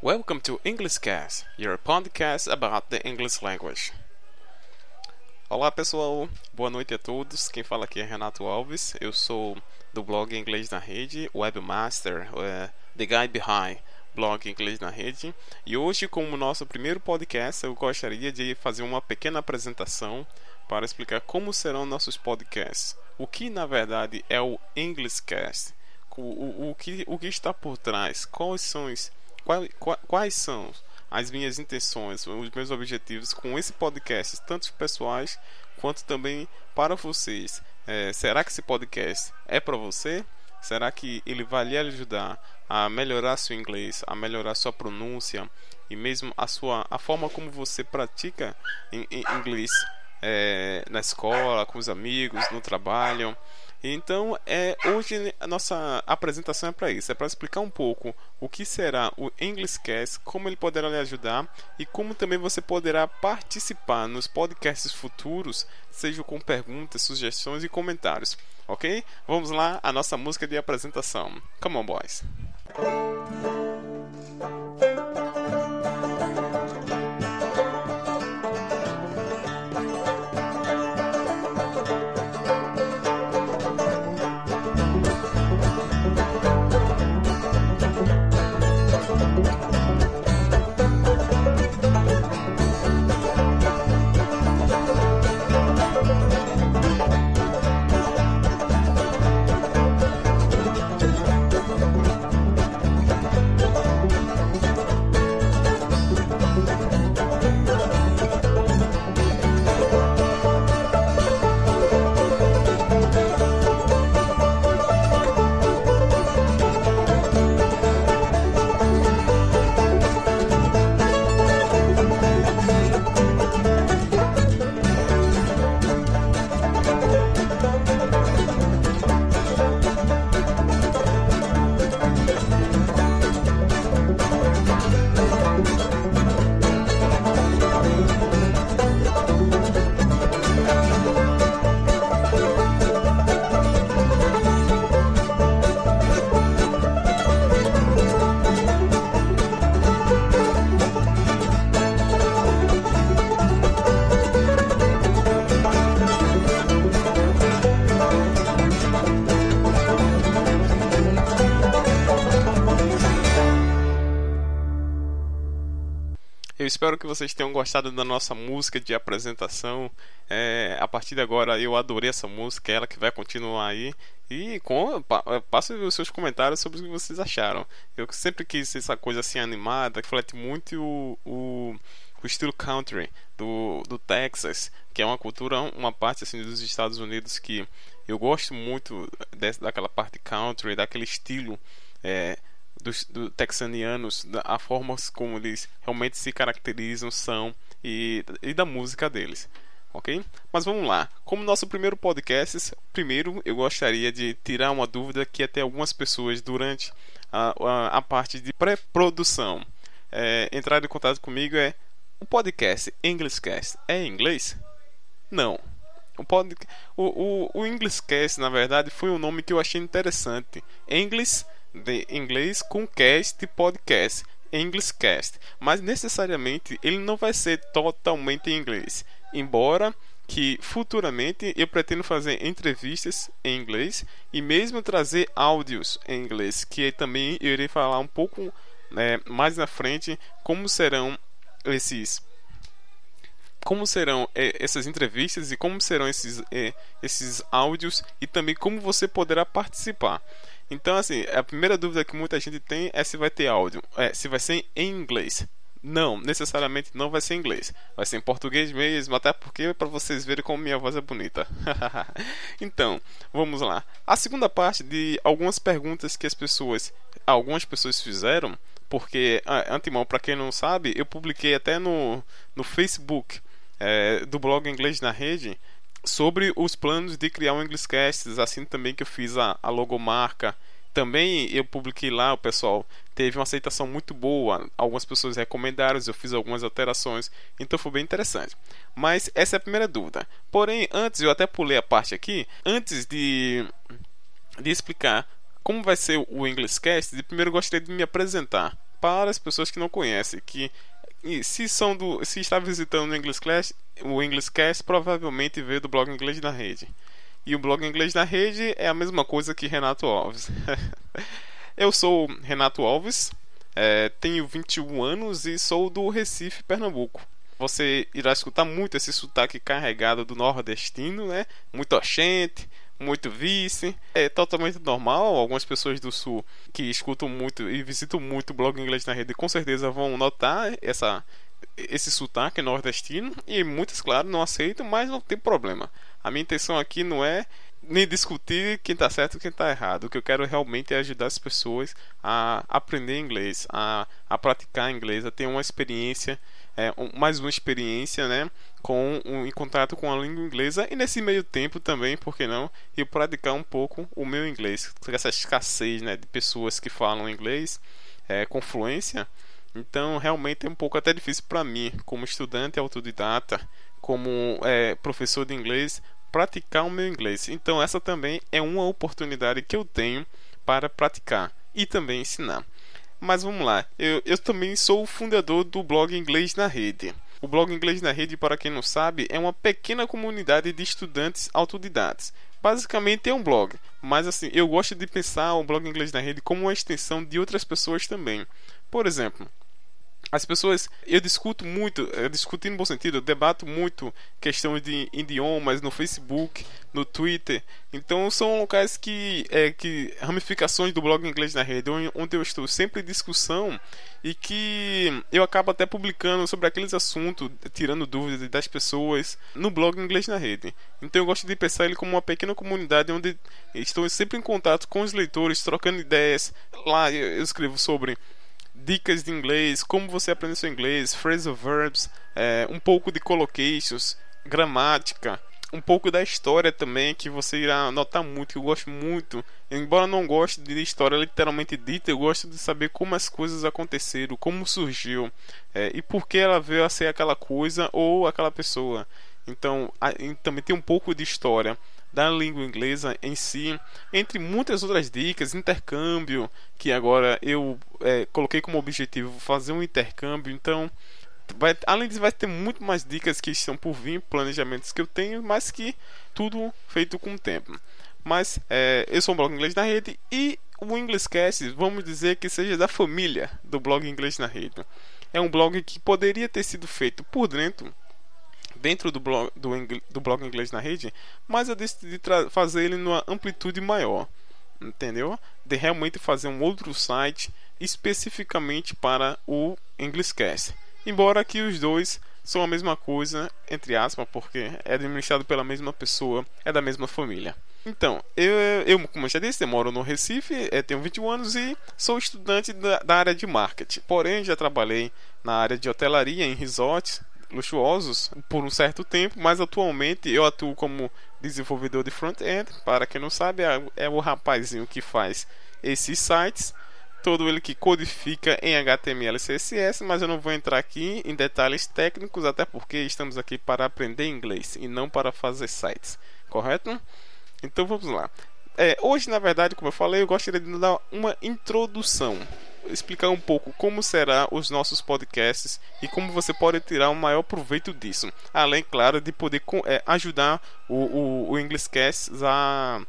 Welcome to Englishcast, your podcast about the English language. Olá pessoal, boa noite a todos. Quem fala aqui é Renato Alves. Eu sou do blog Inglês na Rede, Webmaster, uh, The Guy Behind blog Inglês na Rede. E hoje, como nosso primeiro podcast, eu gostaria de fazer uma pequena apresentação para explicar como serão nossos podcasts. O que na verdade é o Englishcast? O, o, o, que, o que está por trás? Quais são os quais, quais são as minhas intenções, os meus objetivos com esse podcast, tanto pessoais quanto também para vocês. É, será que esse podcast é para você? Será que ele vai lhe ajudar a melhorar seu inglês, a melhorar sua pronúncia e mesmo a sua a forma como você pratica em, em inglês é, na escola, com os amigos, no trabalho? Então, é, hoje a nossa apresentação é para isso, é para explicar um pouco o que será o Englishcast, como ele poderá lhe ajudar e como também você poderá participar nos podcasts futuros, seja com perguntas, sugestões e comentários. Ok? Vamos lá, a nossa música de apresentação. Come on, boys! Espero que vocês tenham gostado da nossa música de apresentação. É, a partir de agora eu adorei essa música, é ela que vai continuar aí. E com, passe os seus comentários sobre o que vocês acharam. Eu sempre quis essa coisa assim animada, que reflete muito o, o, o estilo country do, do Texas, que é uma cultura, uma parte assim dos Estados Unidos que eu gosto muito dessa, daquela parte country, daquele estilo. É, dos do texanianos, a forma como eles realmente se caracterizam, são e, e da música deles. Ok? Mas vamos lá. Como nosso primeiro podcast, primeiro eu gostaria de tirar uma dúvida que até algumas pessoas durante a, a, a parte de pré-produção é, entraram em contato comigo é o podcast Englishcast é em inglês? Não. O, pod, o, o, o Englishcast, na verdade, foi um nome que eu achei interessante. English de inglês com cast podcast, Englishcast, mas necessariamente ele não vai ser totalmente em inglês, embora que futuramente eu pretendo fazer entrevistas em inglês e mesmo trazer áudios em inglês, que também eu irei falar um pouco né, mais na frente como serão esses como serão é, essas entrevistas e como serão esses, é, esses áudios e também como você poderá participar. Então, assim, a primeira dúvida que muita gente tem é se vai ter áudio, é, se vai ser em inglês. Não, necessariamente não vai ser em inglês. Vai ser em português mesmo, até porque é para vocês verem como minha voz é bonita. então, vamos lá. A segunda parte de algumas perguntas que as pessoas, algumas pessoas fizeram, porque antemão, para quem não sabe, eu publiquei até no, no Facebook é, do blog Inglês na Rede sobre os planos de criar um Englishcast, assim também que eu fiz a, a logomarca. Também eu publiquei lá, o pessoal teve uma aceitação muito boa. Algumas pessoas recomendaram, eu fiz algumas alterações, então foi bem interessante. Mas essa é a primeira dúvida. Porém, antes eu até pulei a parte aqui, antes de, de explicar como vai ser o Englishcast, primeiro eu gostaria de me apresentar para as pessoas que não conhecem, que se são do, se está visitando o English Class, o English Cast provavelmente veio do blog Inglês na Rede. E o blog Inglês na Rede é a mesma coisa que Renato Alves. Eu sou Renato Alves, é, tenho 21 anos e sou do Recife, Pernambuco. Você irá escutar muito esse sotaque carregado do nordestino, né? Muito oxente, muito vice. É totalmente normal. Algumas pessoas do sul que escutam muito e visitam muito o blog inglês na rede com certeza vão notar essa esse sotaque nordestino e muitas, claro, não aceitam, mas não tem problema. A minha intenção aqui não é nem discutir quem está certo e quem está errado. O que eu quero realmente é ajudar as pessoas a aprender inglês, a, a praticar inglês, a ter uma experiência, é, um, mais uma experiência, né, com um, em contato com a língua inglesa e nesse meio tempo também, por que não, eu praticar um pouco o meu inglês, essa escassez, né, de pessoas que falam inglês é, com fluência. Então, realmente é um pouco até difícil para mim, como estudante autodidata, como é, professor de inglês, praticar o meu inglês. Então, essa também é uma oportunidade que eu tenho para praticar e também ensinar. Mas vamos lá, eu, eu também sou o fundador do blog Inglês na Rede. O blog Inglês na Rede, para quem não sabe, é uma pequena comunidade de estudantes autodidatos. Basicamente é um blog, mas assim, eu gosto de pensar o blog Inglês na Rede como uma extensão de outras pessoas também. Por exemplo, as pessoas, eu discuto muito, eu discuto no bom sentido, eu debato muito questões de idiomas no Facebook, no Twitter. Então são locais que, é, que ramificações do blog inglês na rede, onde eu estou sempre em discussão e que eu acabo até publicando sobre aqueles assuntos, tirando dúvidas das pessoas no blog inglês na rede. Então eu gosto de pensar ele como uma pequena comunidade onde estou sempre em contato com os leitores, trocando ideias. Lá eu escrevo sobre dicas de inglês, como você aprende seu inglês, phrasal verbs, é, um pouco de collocations, gramática, um pouco da história também, que você irá notar muito, que eu gosto muito. Embora não goste de história literalmente dita, eu gosto de saber como as coisas aconteceram, como surgiu é, e por que ela veio a ser aquela coisa ou aquela pessoa. Então, a, também tem um pouco de história da língua inglesa em si, entre muitas outras dicas, intercâmbio, que agora eu é, coloquei como objetivo fazer um intercâmbio, então vai, além disso vai ter muito mais dicas que estão por vir, planejamentos que eu tenho, mas que tudo feito com o tempo. Mas é, eu sou um blog inglês na rede e o Englishcast, vamos dizer que seja da família do blog inglês na rede. É um blog que poderia ter sido feito por dentro dentro do blog, do, do blog inglês na rede, mas eu decidi fazer ele numa amplitude maior, entendeu? De realmente fazer um outro site especificamente para o Englishcast. Embora que os dois são a mesma coisa, entre aspas, porque é administrado pela mesma pessoa, é da mesma família. Então, eu, eu como eu já disse, eu moro no Recife, eh, tenho 21 anos e sou estudante da, da área de marketing. Porém, já trabalhei na área de hotelaria, em resorts, luxuosos por um certo tempo, mas atualmente eu atuo como desenvolvedor de front-end. Para quem não sabe, é, é o rapazinho que faz esses sites, todo ele que codifica em HTML e CSS, mas eu não vou entrar aqui em detalhes técnicos, até porque estamos aqui para aprender inglês e não para fazer sites, correto? Então vamos lá. É, hoje, na verdade, como eu falei, eu gostaria de dar uma introdução explicar um pouco como será os nossos podcasts e como você pode tirar o maior proveito disso. Além, claro, de poder é, ajudar o, o, o a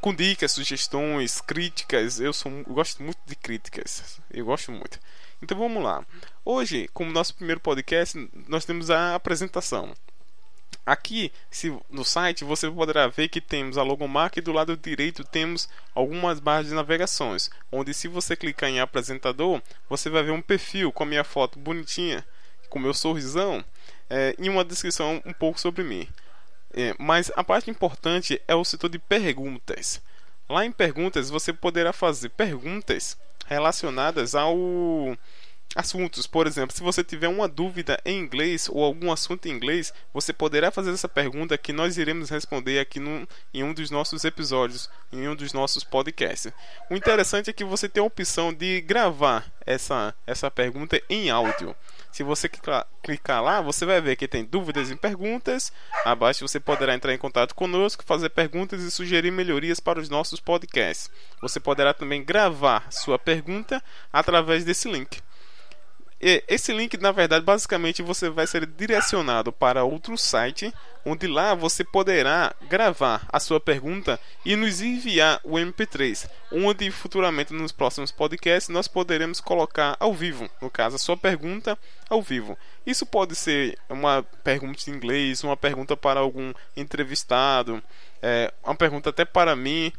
com dicas, sugestões, críticas. Eu, sou, eu gosto muito de críticas. Eu gosto muito. Então vamos lá. Hoje, como nosso primeiro podcast, nós temos a apresentação. Aqui se, no site você poderá ver que temos a logomarca e do lado direito temos algumas barras de navegações, onde se você clicar em apresentador, você vai ver um perfil com a minha foto bonitinha, com meu sorrisão é, e uma descrição um pouco sobre mim. É, mas a parte importante é o setor de perguntas. Lá em perguntas você poderá fazer perguntas relacionadas ao assuntos. Por exemplo, se você tiver uma dúvida em inglês ou algum assunto em inglês, você poderá fazer essa pergunta que nós iremos responder aqui em um dos nossos episódios, em um dos nossos podcasts. O interessante é que você tem a opção de gravar essa, essa pergunta em áudio. Se você clicar lá, você vai ver que tem dúvidas e perguntas. Abaixo você poderá entrar em contato conosco, fazer perguntas e sugerir melhorias para os nossos podcasts. Você poderá também gravar sua pergunta através desse link. Esse link, na verdade, basicamente você vai ser direcionado para outro site, onde lá você poderá gravar a sua pergunta e nos enviar o MP3, onde futuramente nos próximos podcasts nós poderemos colocar ao vivo, no caso a sua pergunta ao vivo. Isso pode ser uma pergunta em inglês, uma pergunta para algum entrevistado, é, uma pergunta até para mim,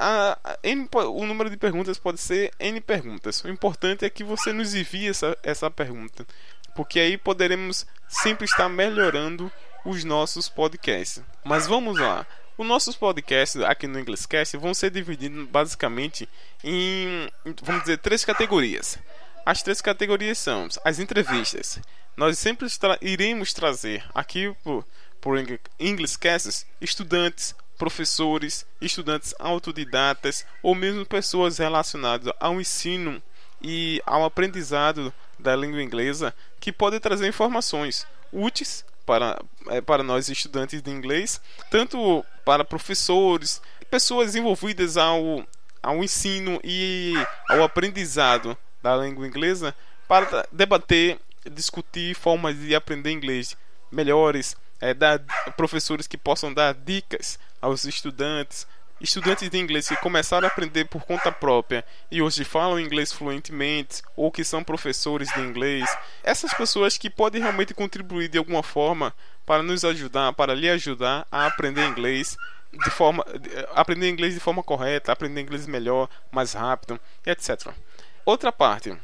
a, a, N, o número de perguntas pode ser N perguntas. O importante é que você nos envie essa, essa pergunta, porque aí poderemos sempre estar melhorando os nossos podcasts. Mas vamos lá. Os nossos podcasts aqui no Inglescast vão ser divididos basicamente em, vamos dizer, três categorias. As três categorias são as entrevistas. Nós sempre tra iremos trazer aqui por, por Inglescasts estudantes, professores, estudantes autodidatas ou mesmo pessoas relacionadas ao ensino e ao aprendizado da língua inglesa que podem trazer informações úteis para, é, para nós estudantes de inglês, tanto para professores, pessoas envolvidas ao, ao ensino e ao aprendizado da língua inglesa, para debater, discutir formas de aprender inglês melhores, é, dar professores que possam dar dicas aos estudantes, estudantes de inglês que começaram a aprender por conta própria e hoje falam inglês fluentemente ou que são professores de inglês, essas pessoas que podem realmente contribuir de alguma forma para nos ajudar, para lhe ajudar a aprender inglês de forma aprender inglês de forma correta, aprender inglês melhor, mais rápido, etc. Outra parte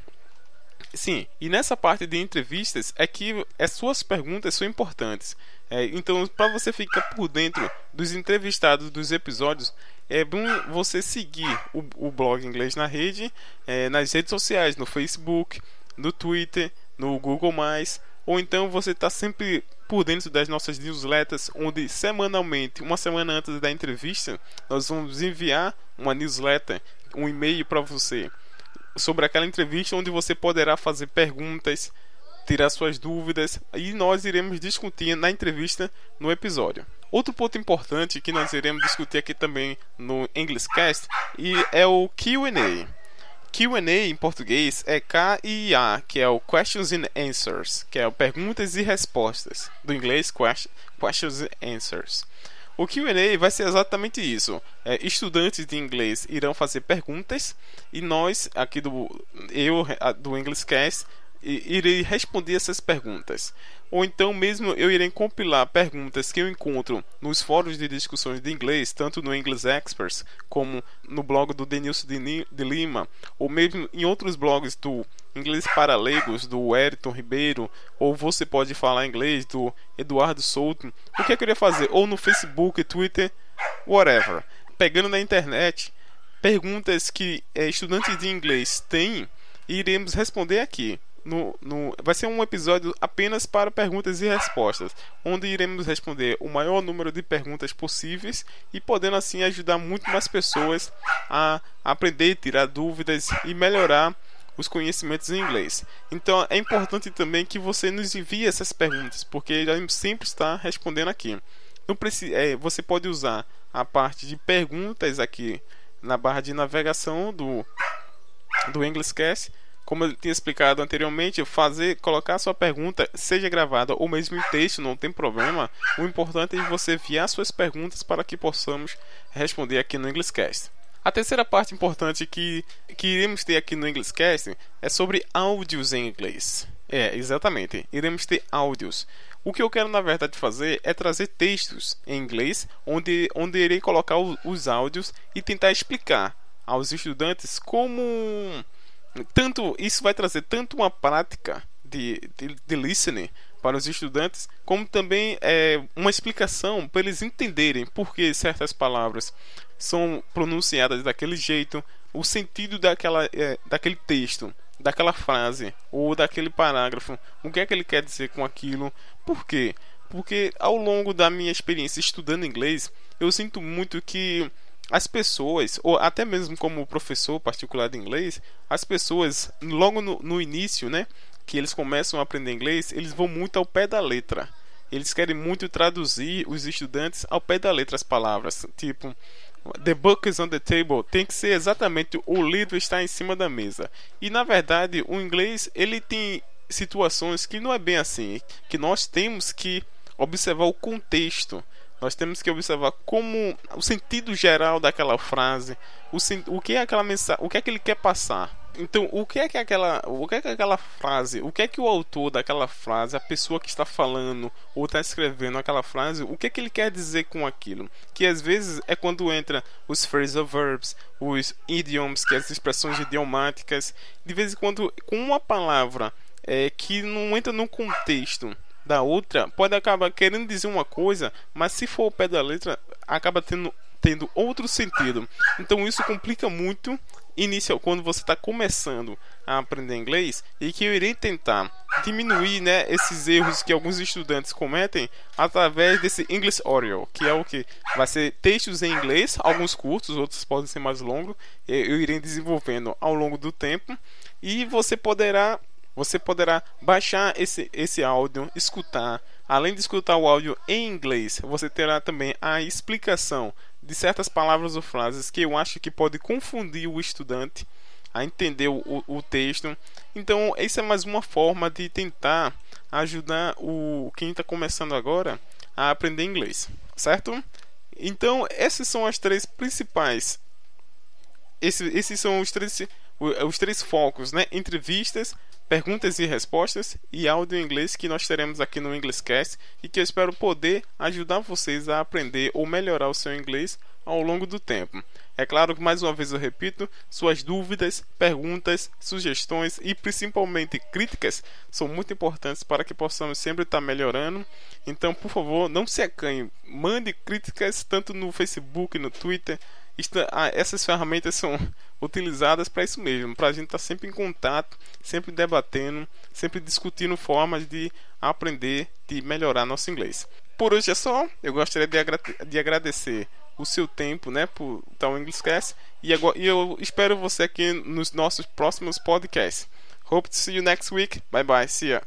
Sim, e nessa parte de entrevistas é que as suas perguntas são importantes. É, então, para você ficar por dentro dos entrevistados dos episódios, é bom você seguir o, o blog Inglês na Rede é, nas redes sociais, no Facebook, no Twitter, no Google, ou então você está sempre por dentro das nossas newsletters, onde semanalmente, uma semana antes da entrevista, nós vamos enviar uma newsletter, um e-mail para você sobre aquela entrevista onde você poderá fazer perguntas, tirar suas dúvidas e nós iremos discutir na entrevista no episódio. Outro ponto importante que nós iremos discutir aqui também no Englishcast e é o Q&A. Q&A em português é K-I-A, que é o Questions and Answers, que é o perguntas e respostas. Do inglês Questions and Answers. O Q&A vai ser exatamente isso. É, estudantes de inglês irão fazer perguntas e nós aqui do eu do Englishcast irei responder essas perguntas. Ou então mesmo eu irei compilar perguntas que eu encontro nos fóruns de discussões de inglês, tanto no English Experts como no blog do Denilson de Lima, ou mesmo em outros blogs do Inglês para Leigos, do Eriton Ribeiro, ou você pode falar inglês do Eduardo Souto. O que eu queria fazer? Ou no Facebook, Twitter, whatever. Pegando na internet perguntas que é, estudantes de inglês têm, iremos responder aqui no, no, vai ser um episódio apenas para perguntas e respostas, onde iremos responder o maior número de perguntas possíveis e podendo assim ajudar muito mais pessoas a aprender, tirar dúvidas e melhorar os conhecimentos em inglês. Então é importante também que você nos envie essas perguntas, porque já sempre está respondendo aqui. É, você pode usar a parte de perguntas aqui na barra de navegação do do Englishcast como eu tinha explicado anteriormente, fazer, colocar sua pergunta, seja gravada ou mesmo em texto, não tem problema. O importante é você enviar suas perguntas para que possamos responder aqui no Englishcast. A terceira parte importante que, que iremos ter aqui no Englishcast é sobre áudios em inglês. É, exatamente. Iremos ter áudios. O que eu quero, na verdade, fazer é trazer textos em inglês, onde, onde irei colocar os áudios e tentar explicar aos estudantes como tanto isso vai trazer tanto uma prática de, de, de listening para os estudantes, como também é, uma explicação para eles entenderem por que certas palavras são pronunciadas daquele jeito, o sentido daquela, é, daquele texto, daquela frase ou daquele parágrafo, o que é que ele quer dizer com aquilo, por quê? Porque ao longo da minha experiência estudando inglês, eu sinto muito que as pessoas, ou até mesmo como professor particular de inglês, as pessoas, logo no, no início, né, que eles começam a aprender inglês, eles vão muito ao pé da letra. Eles querem muito traduzir os estudantes ao pé da letra as palavras. Tipo, The book is on the table tem que ser exatamente o livro está em cima da mesa. E na verdade, o inglês ele tem situações que não é bem assim, que nós temos que observar o contexto. Nós temos que observar como o sentido geral daquela frase, o, o que é aquela mensagem, o que é que ele quer passar. Então, o que é que aquela, o que é que aquela frase, o que é que o autor daquela frase, a pessoa que está falando ou está escrevendo aquela frase, o que é que ele quer dizer com aquilo? Que às vezes é quando entra os phrasal verbs, os idioms, que é as expressões idiomáticas, de vez em quando com uma palavra é, que não entra no contexto da outra pode acabar querendo dizer uma coisa, mas se for o pé da letra, acaba tendo, tendo outro sentido. Então isso complica muito inicial quando você está começando a aprender inglês e que eu irei tentar diminuir né, esses erros que alguns estudantes cometem através desse English Audio, que é o que vai ser textos em inglês, alguns curtos, outros podem ser mais longos. Eu irei desenvolvendo ao longo do tempo e você poderá você poderá baixar esse, esse áudio, escutar. Além de escutar o áudio em inglês, você terá também a explicação de certas palavras ou frases que eu acho que pode confundir o estudante a entender o, o, texto. Então, essa é mais uma forma de tentar ajudar o quem está começando agora a aprender inglês, certo? Então, essas são as três principais. Esses, esses são os três, os três focos, né? Entrevistas, perguntas e respostas e áudio em inglês que nós teremos aqui no Englishcast e que eu espero poder ajudar vocês a aprender ou melhorar o seu inglês ao longo do tempo. É claro que mais uma vez eu repito, suas dúvidas, perguntas, sugestões e principalmente críticas são muito importantes para que possamos sempre estar melhorando. Então, por favor, não se acanhe, mande críticas tanto no Facebook, no Twitter, ah, essas ferramentas são utilizadas para isso mesmo, para a gente estar tá sempre em contato, sempre debatendo, sempre discutindo formas de aprender, de melhorar nosso inglês. Por hoje é só. Eu gostaria de, agra de agradecer o seu tempo, né, por o Englishcast e, agora, e eu espero você aqui nos nossos próximos podcasts. Hope to see you next week. Bye bye. See ya.